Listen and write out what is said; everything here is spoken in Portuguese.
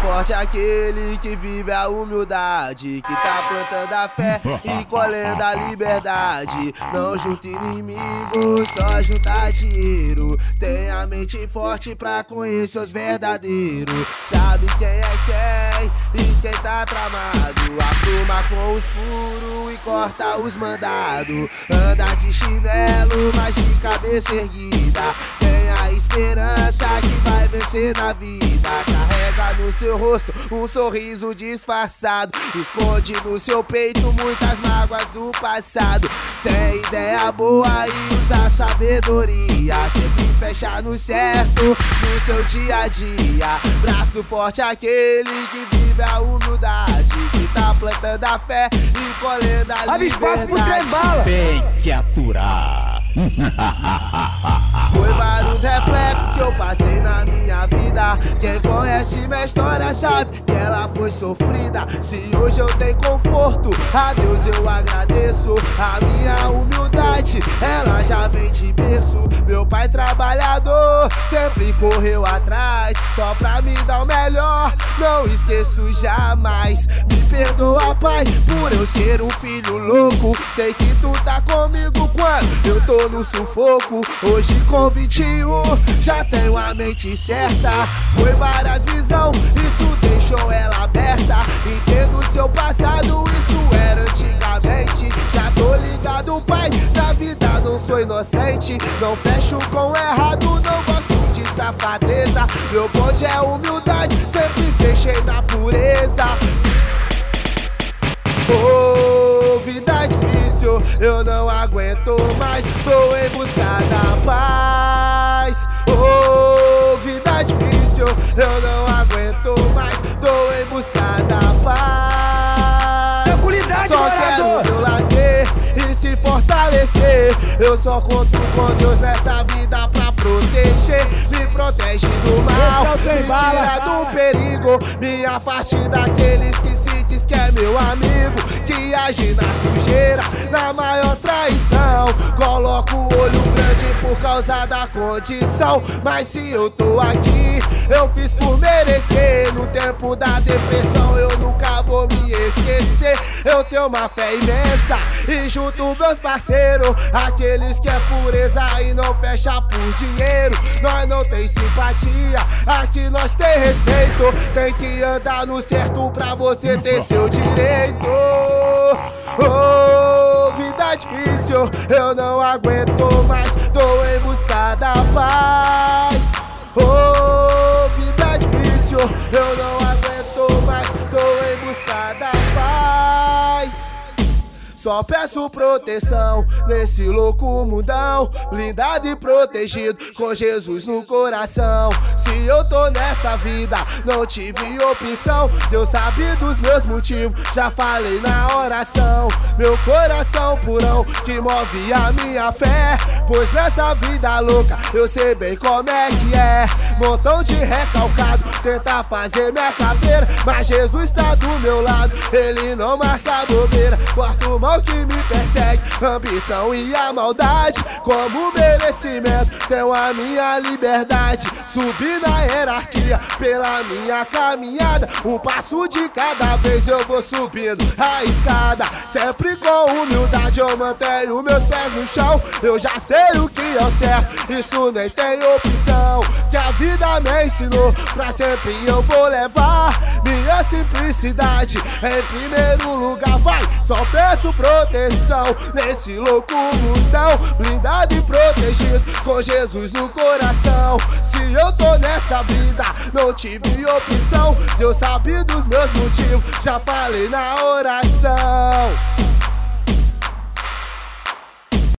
Forte é aquele que vive a humildade, que tá plantando a fé e colhendo a liberdade. Não junta inimigos, só junta dinheiro. Tem a mente forte pra conhecer os verdadeiros. Sabe quem é quem e quem tá tramado. Apruma com os puros e corta os mandados. Anda de chinelo, mas de cabeça erguida. Tem esperança que vai vencer na vida. Carrega no seu rosto um sorriso disfarçado. Esconde no seu peito muitas mágoas do passado. Tem ideia boa e usa sabedoria. Sempre fecha no certo no seu dia a dia. Braço forte aquele que vive a humildade. Que tá plantando a fé e colhendo a Abre espaço pro trem liberdade. bala. Tem que aturar. Foi vários reflexos que eu passei na minha vida. Quem conhece minha história sabe que ela foi sofrida. Se hoje eu tenho conforto, a Deus eu agradeço. A minha humildade, ela já vem de berço. Meu pai trabalhador sempre correu atrás, só pra me dar o melhor. Não esqueço jamais. Me perdoa, pai, por eu ser um filho louco. Sei que tu tá comigo tô no sufoco. Hoje com 21 já tenho a mente certa. Foi várias visão, isso deixou ela aberta. Entendo seu passado, isso era antigamente. Já tô ligado, pai, na vida não sou inocente. Não fecho com errado, não gosto de safadeza. Meu bonde é humildade, sempre fechei na pureza. Oh, vida difícil, eu não aguento mais, tô em busca da paz. Oh, vida difícil, eu não aguento mais, tô em busca da paz. Tranquilidade, Só quero meu lazer e se fortalecer. Eu só conto com Deus nessa vida pra proteger. Me protege do mal, é o me tira do perigo. Me afaste daqueles que se diz que é meu amigo. Que age na sujeira, na maior traição. Coloco o olho grande por causa da condição. Mas se eu tô aqui, eu fiz por merecer. No tempo da depressão, eu Eu tenho uma fé imensa e junto meus parceiros, aqueles que é pureza e não fecha por dinheiro. Nós não tem simpatia, aqui nós tem respeito. Tem que andar no certo pra você ter seu direito. Oh, vida difícil, eu não aguento mais, tô em busca da paz. Oh, vida difícil, eu não Só peço proteção nesse louco mundão, blindado e protegido com Jesus no coração. Se eu tô nessa vida, não tive opção. Deus sabe dos meus motivos, já falei na oração. Meu coração purão que move a minha fé. Pois nessa vida louca eu sei bem como é que é. Montão de recalcado, tenta fazer minha caveira. Mas Jesus tá do meu lado, ele não marca bobeira. Corta o mal que me persegue, ambição e a maldade. Como merecimento, tenho a minha liberdade. Subir na hierarquia pela minha caminhada. Um passo de cada vez eu vou subindo a escada. Sempre com humildade eu mantenho meus pés no chão. Eu já sei o que é o certo, isso nem tem opção. Que a vida me ensinou, pra sempre eu vou levar minha simplicidade em primeiro lugar. Vai, só peço proteção nesse louco mundão, blindado e protegido com Jesus no coração. Se eu tô nessa vida, não tive opção. Deus sabe dos meus motivos, já falei na oração.